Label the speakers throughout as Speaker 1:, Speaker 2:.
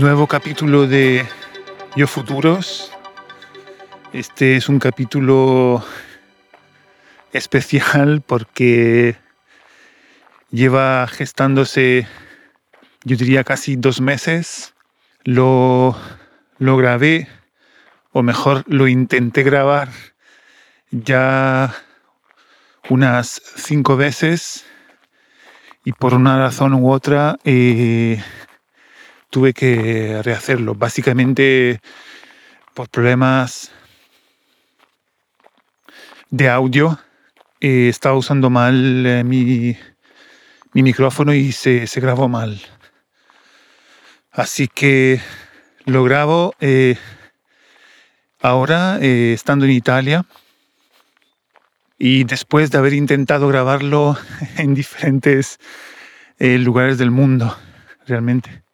Speaker 1: nuevo capítulo de Yo Futuros. Este es un capítulo especial porque lleva gestándose, yo diría, casi dos meses. Lo, lo grabé, o mejor, lo intenté grabar ya unas cinco veces y por una razón u otra eh, tuve que rehacerlo. Básicamente por problemas de audio. Eh, estaba usando mal eh, mi, micrófono y se, grabó mal. Así que lo grabo eh, ahora estando en Italia y después de haber intentado grabarlo en diferentes lugares del mundo, realmente.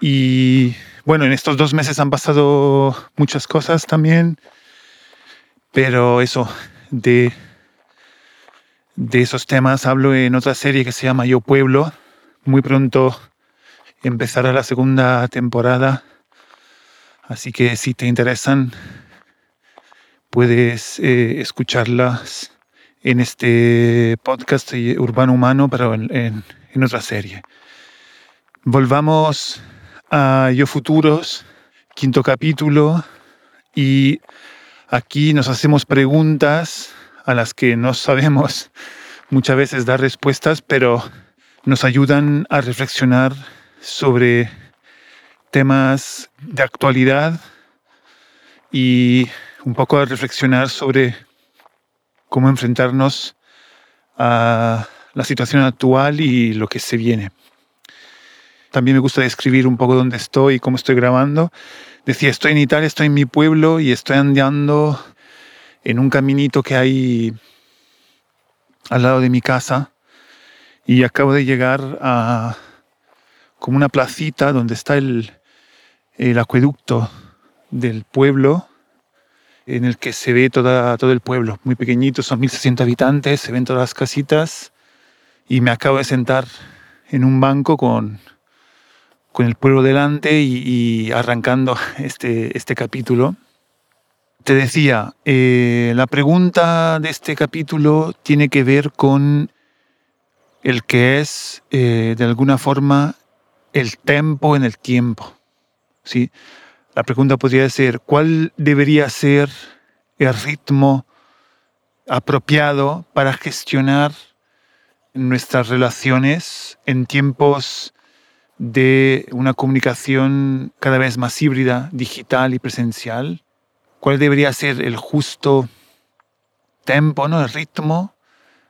Speaker 1: Y bueno, en estos dos meses han pasado muchas cosas también, pero eso, de, de esos temas hablo en otra serie que se llama Yo Pueblo. Muy pronto empezará la segunda temporada, así que si te interesan, puedes eh, escucharlas en este podcast Urbano Humano, pero en, en otra serie. Volvamos a Yo Futuros, quinto capítulo, y aquí nos hacemos preguntas a las que no sabemos muchas veces dar respuestas, pero nos ayudan a reflexionar sobre temas de actualidad y un poco a reflexionar sobre cómo enfrentarnos a la situación actual y lo que se viene. También me gusta describir un poco dónde estoy y cómo estoy grabando. Decía, estoy en Italia, estoy en mi pueblo y estoy andando en un caminito que hay al lado de mi casa y acabo de llegar a como una placita donde está el, el acueducto del pueblo en el que se ve toda, todo el pueblo, muy pequeñito, son 1.600 habitantes, se ven todas las casitas y me acabo de sentar en un banco con con el pueblo delante y, arrancando este, este capítulo. Te decía, eh, la pregunta de este capítulo tiene que ver con el que es, eh, de alguna forma, el tempo en el tiempo. ¿sí? La pregunta podría ser, ¿cuál debería ser el ritmo apropiado para gestionar nuestras relaciones en tiempos de una comunicación cada vez más híbrida, digital y presencial? ¿Cuál debería ser el justo tempo, ¿no? el ritmo,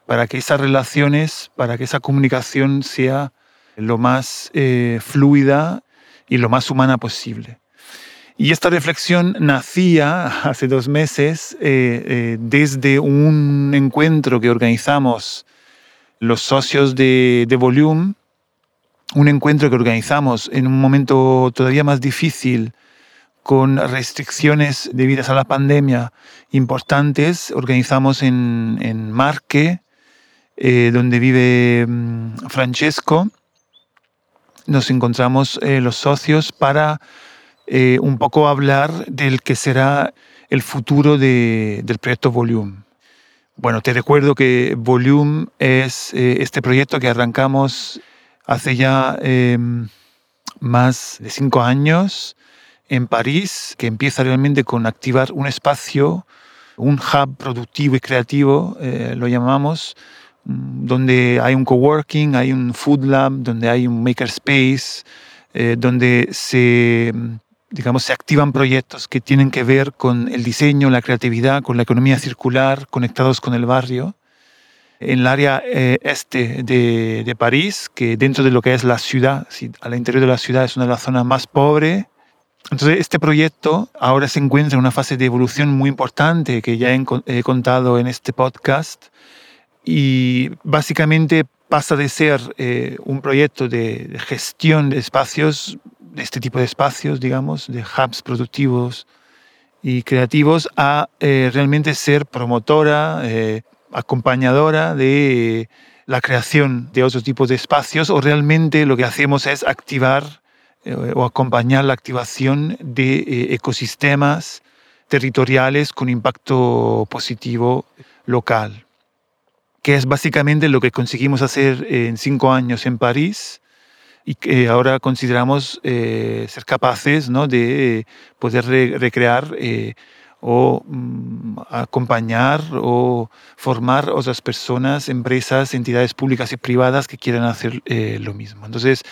Speaker 1: para que esas relaciones, para que esa comunicación sea lo más eh, fluida y lo más humana posible? Y esta reflexión nacía hace dos meses eh, eh, desde un encuentro que organizamos los socios de, de Volume un encuentro que organizamos en un momento todavía más difícil, con restricciones debidas a la pandemia importantes. Organizamos en, Marque, eh, donde vive mm, Francesco. Nos encontramos eh, los socios para eh, un poco hablar del que será el futuro del proyecto Volume. Bueno, te recuerdo que Volume es este proyecto que arrancamos hace ya em, más de cinco años en París, que empieza realmente con activar un espacio, un hub productivo y creativo, eh, lo llamamos, mm, donde hay un coworking, hay un food lab, donde hay un makerspace, eh, donde se, digamos, se activan proyectos que tienen que ver con el diseño, la creatividad, con la economía circular, conectados con el barrio en el área eh, este de, París, que dentro de lo que es la ciudad, al interior de la ciudad es una de las zonas más pobres. Entonces, este proyecto ahora se encuentra en una fase de evolución muy importante que ya he, contado en este podcast y básicamente pasa de ser eh, un proyecto de, gestión de espacios, de este tipo de espacios, digamos, de hubs productivos y creativos, a eh, realmente ser promotora, acompañadora de la creación de otros tipos de espacios o realmente lo que hacemos es activar o acompañar la activación de ecosistemas territoriales con impacto positivo local, que es básicamente lo que conseguimos hacer en cinco años en París y que ahora consideramos eh, ser capaces ¿no? de poder recrear eh, o mm, acompañar o formar otras personas, empresas, entidades públicas y privadas que quieran hacer eh, lo mismo. Entonces,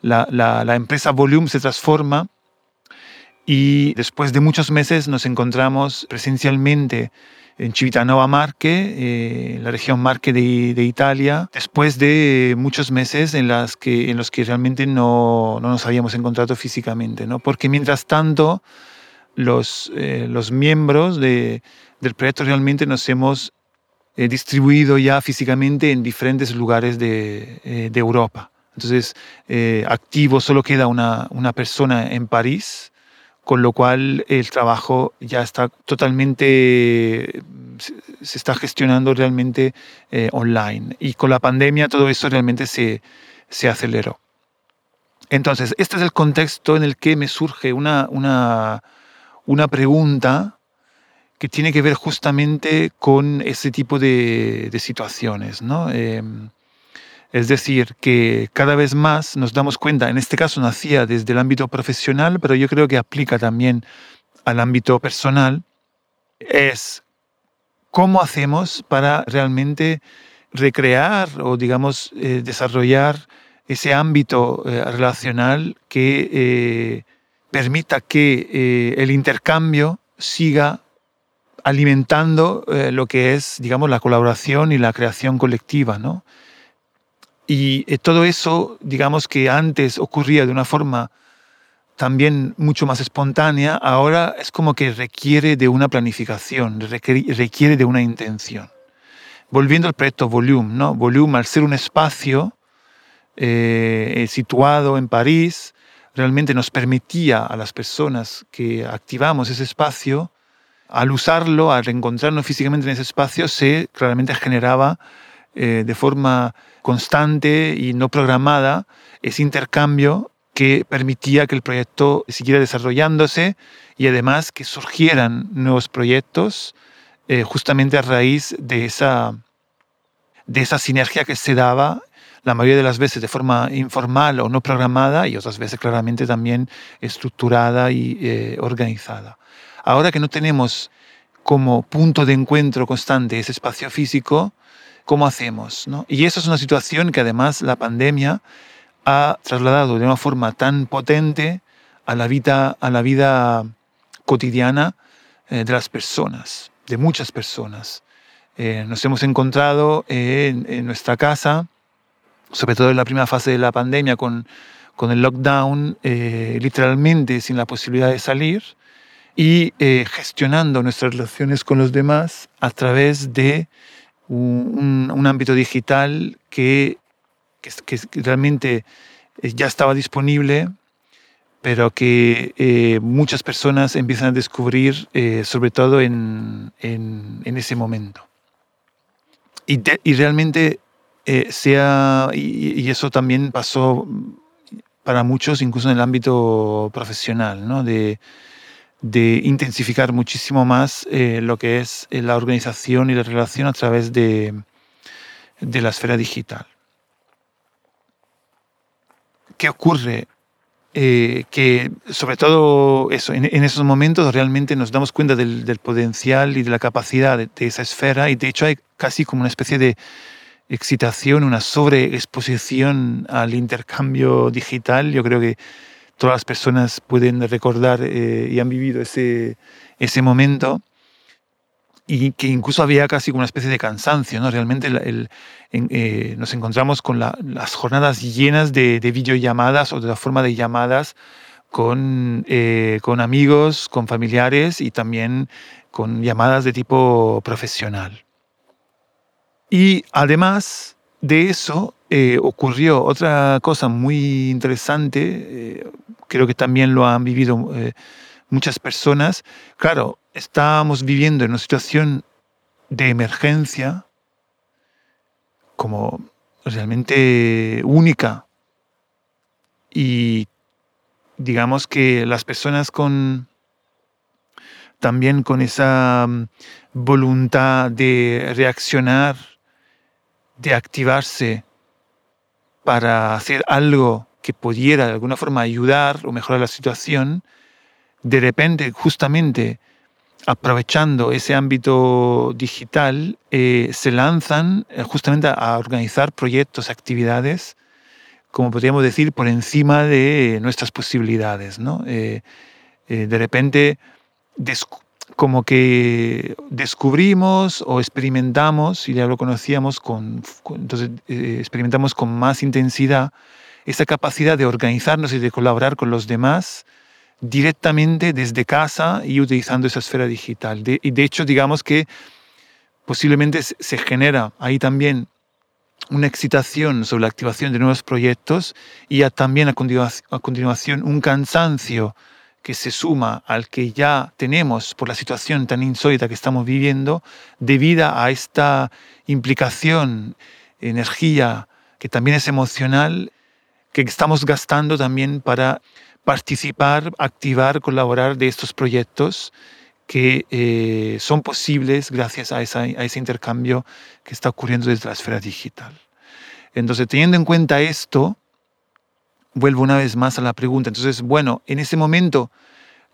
Speaker 1: la, la, la empresa Volume se transforma y después de muchos meses nos encontramos presencialmente en Civitanova Marche, eh, la región Marche de, de, Italia, después de muchos meses en, las que, en los que realmente no, no nos habíamos encontrado físicamente, ¿no? porque mientras tanto los, eh, los miembros de, del proyecto realmente nos hemos eh, distribuido ya físicamente en diferentes lugares de, eh, de Europa. Entonces, eh, activo solo queda una, una persona en París, con lo cual el trabajo ya está totalmente, se está gestionando realmente eh, online. Y con la pandemia todo eso realmente se, se, aceleró. Entonces, este es el contexto en el que me surge una, una, una pregunta que tiene que ver justamente con ese tipo de, situaciones. ¿no? Eh, es decir, que cada vez más nos damos cuenta, en este caso nacía desde el ámbito profesional, pero yo creo que aplica también al ámbito personal, es cómo hacemos para realmente recrear o, digamos, eh, desarrollar ese ámbito eh, relacional que eh, permita que eh, el intercambio siga alimentando eh, lo que es, digamos, la colaboración y la creación colectiva, ¿no? Y eh, todo eso, digamos que antes ocurría de una forma también mucho más espontánea, ahora es como que requiere de una planificación, requiere de una intención. Volviendo al proyecto Volume, ¿no? Volume, al ser un espacio situado en París, realmente nos permitía a las personas que activamos ese espacio, al usarlo, al reencontrarnos físicamente en ese espacio, se claramente generaba eh, de forma constante y no programada ese intercambio que permitía que el proyecto siguiera desarrollándose y además que surgieran nuevos proyectos eh, justamente a raíz de esa, de esa sinergia que se daba la mayoría de las veces de forma informal o no programada y otras veces claramente también estructurada y eh, organizada. Ahora que no tenemos como punto de encuentro constante ese espacio físico, ¿cómo hacemos? ¿no? Y eso es una situación que además la pandemia ha trasladado de una forma tan potente a la vida, a la vida cotidiana eh, de las personas, de muchas personas. Eh, nos hemos encontrado en, en, nuestra casa, sobre todo en la primera fase de la pandemia, con, con el lockdown, eh, literalmente sin la posibilidad de salir y eh, gestionando nuestras relaciones con los demás a través de un, ámbito digital que, que, realmente eh, ya estaba disponible, pero que muchas personas empiezan a descubrir, sobre todo en, en, ese momento. Y, y realmente eh, sea, y, y, eso también pasó para muchos, incluso en el ámbito profesional, ¿no? de, de intensificar muchísimo más eh, lo que es eh, la organización y la relación a través de, de la esfera digital. ¿Qué ocurre? Eh, que sobre todo eso, en, en, esos momentos realmente nos damos cuenta del, del potencial y de la capacidad de, de, esa esfera y de hecho hay casi como una especie de excitación, una sobreexposición al intercambio digital. Yo creo que todas las personas pueden recordar eh, y han vivido ese, ese momento y que incluso había casi como una especie de cansancio, ¿no? Realmente el, el, eh, nos encontramos con la, las jornadas llenas de, de, videollamadas o de la forma de llamadas con, eh, con amigos, con familiares y también con llamadas de tipo profesional. Y además de eso, eh, ocurrió otra cosa muy interesante, eh, creo que también lo han vivido eh, muchas personas. Claro, estábamos viviendo en una situación de emergencia como realmente única y digamos que las personas con también con esa mm, voluntad de reaccionar, de activarse para hacer algo que pudiera de alguna forma ayudar o mejorar la situación, de repente, justamente aprovechando ese ámbito digital, eh, se lanzan eh, justamente a organizar proyectos, actividades, como podríamos decir, por encima de nuestras posibilidades. ¿no? Eh, de repente, como que descubrimos o experimentamos, y ya lo conocíamos, con, entonces experimentamos con más intensidad esa capacidad de organizarnos y de colaborar con los demás directamente desde casa y utilizando esa esfera digital. y de hecho, digamos que posiblemente se genera ahí también una excitación sobre la activación de nuevos proyectos y también a, a continuación un cansancio que se suma al que ya tenemos por la situación tan insólita que estamos viviendo, debido a esta implicación, energía que también es emocional que estamos gastando también para participar, activar, colaborar de estos proyectos que eh, son posibles gracias a, ese intercambio que está ocurriendo desde la esfera digital. Entonces, teniendo en cuenta esto, vuelvo una vez más a la pregunta. Entonces, bueno, en ese momento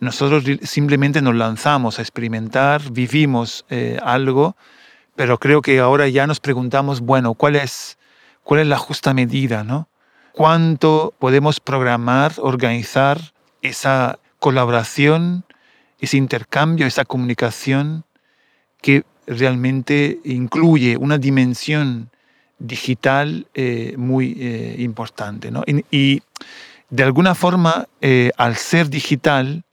Speaker 1: nosotros simplemente nos lanzamos a experimentar, vivimos eh, algo, pero creo que ahora ya nos preguntamos, bueno, ¿cuál es, cuál es la justa medida? ¿no? cuánto podemos programar, organizar esa colaboración, ese intercambio, esa comunicación que realmente incluye una dimensión digital eh, muy eh, importante. Y, de alguna forma, eh, al ser digital,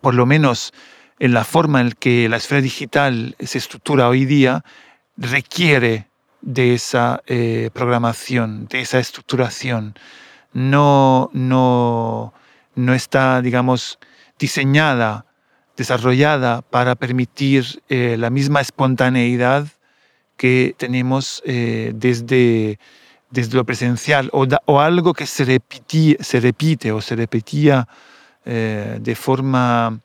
Speaker 1: por lo menos en la forma en que la esfera digital se estructura hoy día, requiere de esa programación, de esa estructuración. No, no, no está, digamos, diseñada, desarrollada para permitir la misma espontaneidad que tenemos eh, desde, desde lo presencial o, o algo que se, se repite o se repetía de forma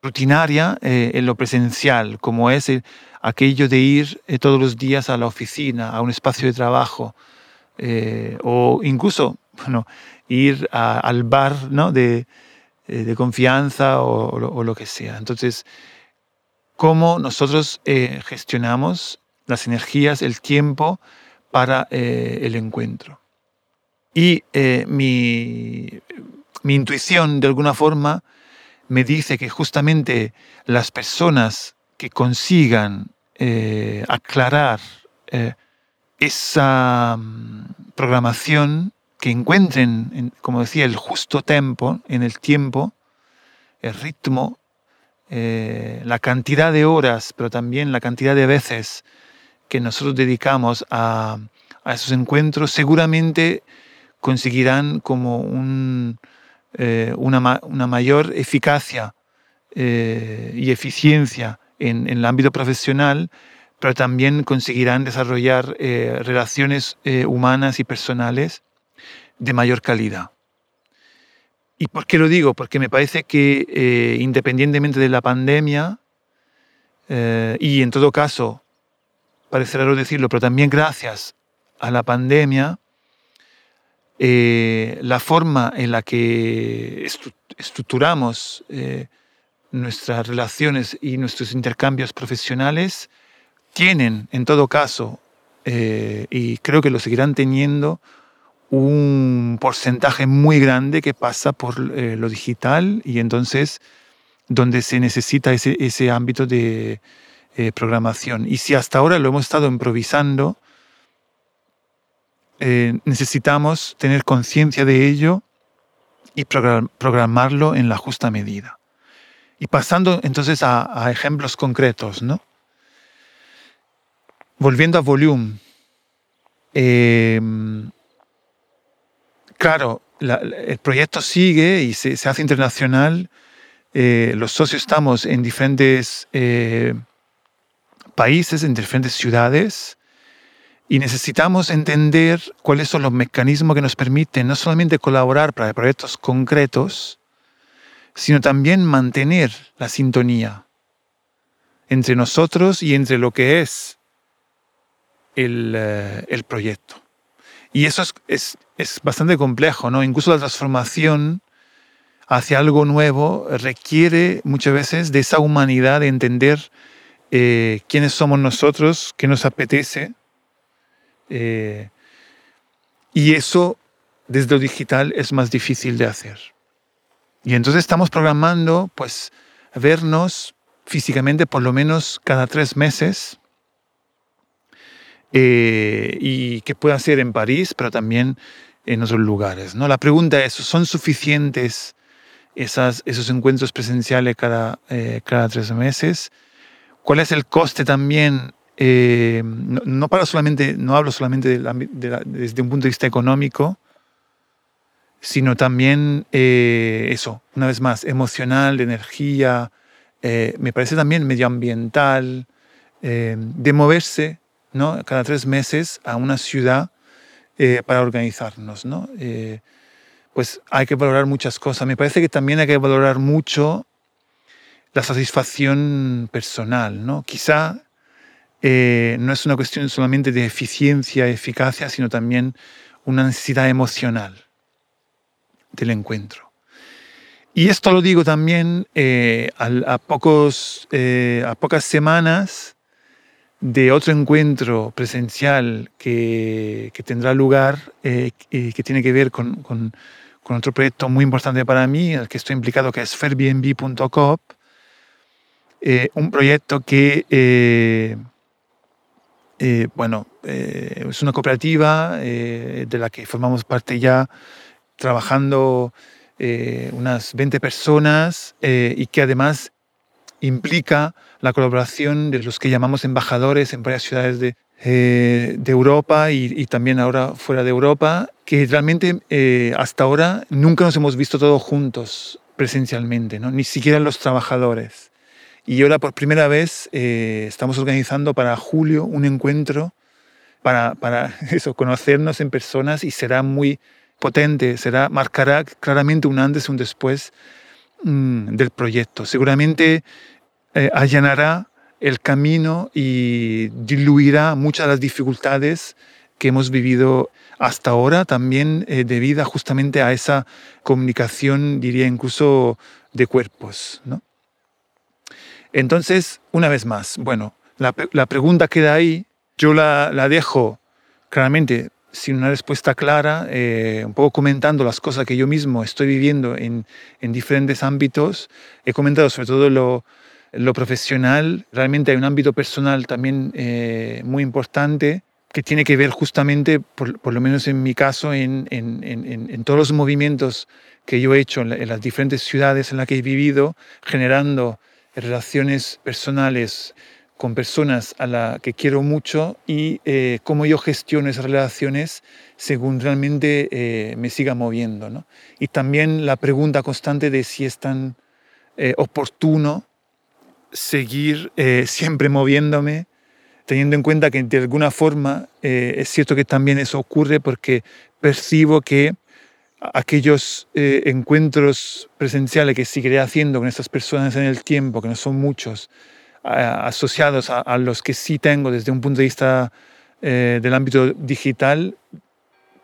Speaker 1: rutinaria en lo presencial, como es el, aquello de ir eh, todos los días a la oficina, a un espacio de trabajo, eh, o incluso bueno, ir al bar ¿no? de, eh, de, confianza o, lo que sea. Entonces, ¿cómo nosotros gestionamos las energías, el tiempo para el encuentro? Y mi, mi intuición, de alguna forma, me dice que justamente las personas que consigan eh, aclarar eh, esa mm, programación, que encuentren, como decía, el justo tempo, en el tiempo, el ritmo, eh, la cantidad de horas, pero también la cantidad de veces que nosotros dedicamos a, esos encuentros, seguramente conseguirán como una, una, mayor eficacia y eficiencia en, el ámbito profesional, pero también conseguirán desarrollar eh, relaciones eh, humanas y personales de mayor calidad. ¿Y por qué lo digo? Porque me parece que eh, independientemente de la pandemia, y en todo caso, parece raro decirlo, pero también gracias a la pandemia, la forma en la que estructuramos nuestras relaciones y nuestros intercambios profesionales tienen, en todo caso, eh, y creo que lo seguirán teniendo, un porcentaje muy grande que pasa por eh, lo digital y entonces donde se necesita ese, ese ámbito de eh, programación. Y si hasta ahora lo hemos estado improvisando, necesitamos tener conciencia de ello y programarlo en la justa medida. Y pasando entonces a, ejemplos concretos, ¿no? Volviendo a Volume, em, claro, el proyecto sigue y se, hace internacional. Eh, los socios estamos en diferentes eh, países, en diferentes ciudades. Y necesitamos entender cuáles son los mecanismos que nos permiten no solamente colaborar para proyectos concretos, sino también mantener la sintonía entre nosotros y entre lo que es el, eh, proyecto. Y eso es, bastante complejo, ¿no? Incluso la transformación hacia algo nuevo requiere muchas veces de esa humanidad de entender eh, quiénes somos nosotros, qué nos apetece, eh, y eso desde lo digital es más difícil de hacer. Y entonces estamos programando, pues, vernos físicamente por lo menos cada tres meses eh, y que pueda ser en París, pero también en otros lugares. ¿no? La pregunta es, ¿son suficientes esas, esos encuentros presenciales cada, eh, cada tres meses? ¿Cuál es el coste también eh, no, para solamente, no hablo solamente desde un punto de vista económico, sino también eh, eso, una vez más, emocional, de energía, eh, me parece también medioambiental, de moverse ¿no? cada tres meses a una ciudad para organizarnos. ¿no? pues hay que valorar muchas cosas. Me parece que también hay que valorar mucho la satisfacción personal. ¿no? Quizá eh, no es una cuestión solamente de eficiencia, eficacia, sino también una necesidad emocional del encuentro. Y esto lo digo también eh, a, pocos, eh, a pocas semanas de otro encuentro presencial que, tendrá lugar y que tiene que ver con, otro proyecto muy importante para mí, en que estoy implicado, que es fairbnb.com, un proyecto que eh, bueno, eh, es una cooperativa eh, de la que formamos parte ya, trabajando unas 20 personas y que además implica la colaboración de los que llamamos embajadores en varias ciudades de, de Europa y, también ahora fuera de Europa, que realmente hasta ahora nunca nos hemos visto todos juntos presencialmente, ¿no? ni siquiera los trabajadores. Y ahora por primera vez eh, estamos organizando para julio un encuentro para, para eso, conocernos en personas y será muy potente, será, marcará claramente un antes y un después mm, del proyecto. Seguramente eh, allanará el camino y diluirá muchas de las dificultades que hemos vivido hasta ahora, también eh, debido justamente a esa comunicación, diría incluso de cuerpos. ¿no? Entonces, una vez más, bueno, la, pregunta queda ahí, yo la, dejo claramente sin una respuesta clara, eh, un poco comentando las cosas que yo mismo estoy viviendo en, diferentes ámbitos. He comentado sobre todo lo, profesional, realmente hay un ámbito personal también eh, muy importante que tiene que ver justamente, por, lo menos en mi caso, en, todos los movimientos que yo he hecho en, las diferentes ciudades en las que he vivido, generando relaciones personales con personas a las que quiero mucho y eh, cómo yo gestiono esas relaciones según realmente eh, me siga moviendo. Y también la pregunta constante de si es tan eh, oportuno seguir siempre moviéndome, teniendo en cuenta que de alguna forma es cierto que también eso ocurre porque percibo que aquellos eh, encuentros presenciales que seguiré haciendo con estas personas en el tiempo, que no son muchos, asociados a, los que sí tengo desde un punto de vista eh, del ámbito digital,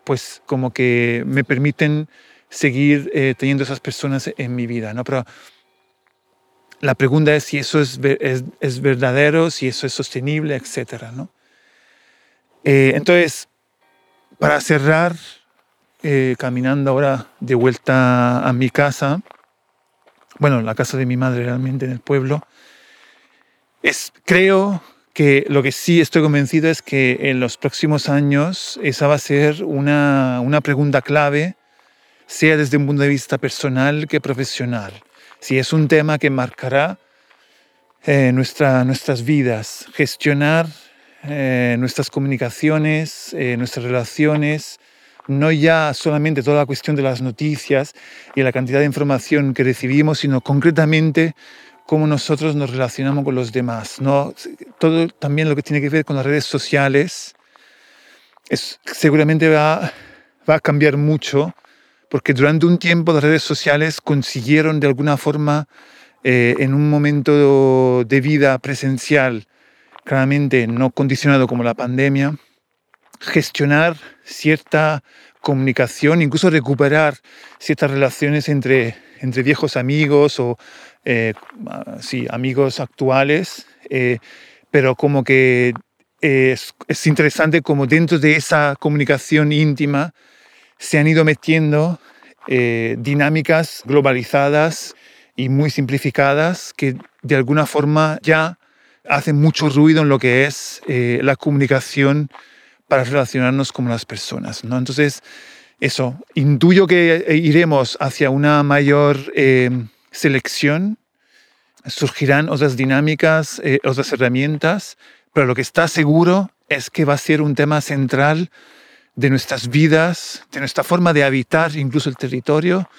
Speaker 1: pues como que me permiten seguir eh, teniendo esas personas en mi vida. ¿no? Pero la pregunta es si eso es, es, verdadero, si eso es sostenible, etc. ¿no? entonces, para cerrar, eh, caminando ahora de vuelta a mi casa, bueno, la casa de mi madre realmente en el pueblo, es, creo que lo que sí estoy convencido es que en los próximos años esa va a ser una, una pregunta clave, sea desde un punto de vista personal que profesional. Si es un tema que marcará eh, nuestra, nuestras vidas, gestionar eh, nuestras comunicaciones, nuestras relaciones, no ya solamente toda la cuestión de las noticias y la cantidad de información que recibimos, sino concretamente cómo nosotros nos relacionamos con los demás. ¿no? Todo también lo que tiene que ver con las redes sociales, es, seguramente va, va a cambiar mucho porque durante un tiempo las redes sociales consiguieron de alguna forma eh, en un momento de vida presencial, claramente no condicionado como la pandemia, gestionar cierta comunicación, incluso recuperar ciertas relaciones entre, entre viejos amigos o eh, sí, amigos actuales, eh, pero como que es, es interesante como dentro de esa comunicación íntima se han ido metiendo eh, dinámicas globalizadas y muy simplificadas que de alguna forma ya hacen mucho ruido en lo que es la comunicación para relacionarnos con las personas. ¿no? Entonces, eso, intuyo que iremos hacia una mayor eh, selección, surgirán otras dinámicas, otras herramientas, pero lo que está seguro es que va a ser un tema central de nuestras vidas, de nuestra forma de habitar incluso el territorio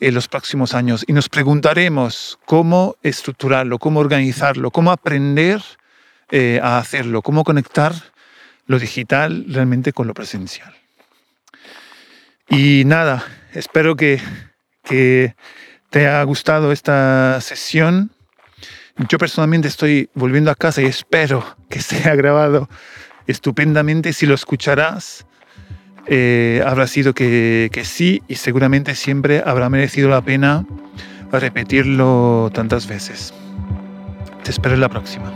Speaker 1: en los próximos años. Y nos preguntaremos cómo estructurarlo, cómo organizarlo, cómo aprender eh, a hacerlo, cómo conectar lo digital realmente con lo presencial. Y nada, espero que, que te haya gustado esta sesión. Yo personalmente estoy volviendo a casa y espero que sea grabado estupendamente. Si lo escucharás, eh, habrá sido que, que sí y seguramente siempre habrá merecido la pena repetirlo tantas veces. Te espero en la próxima.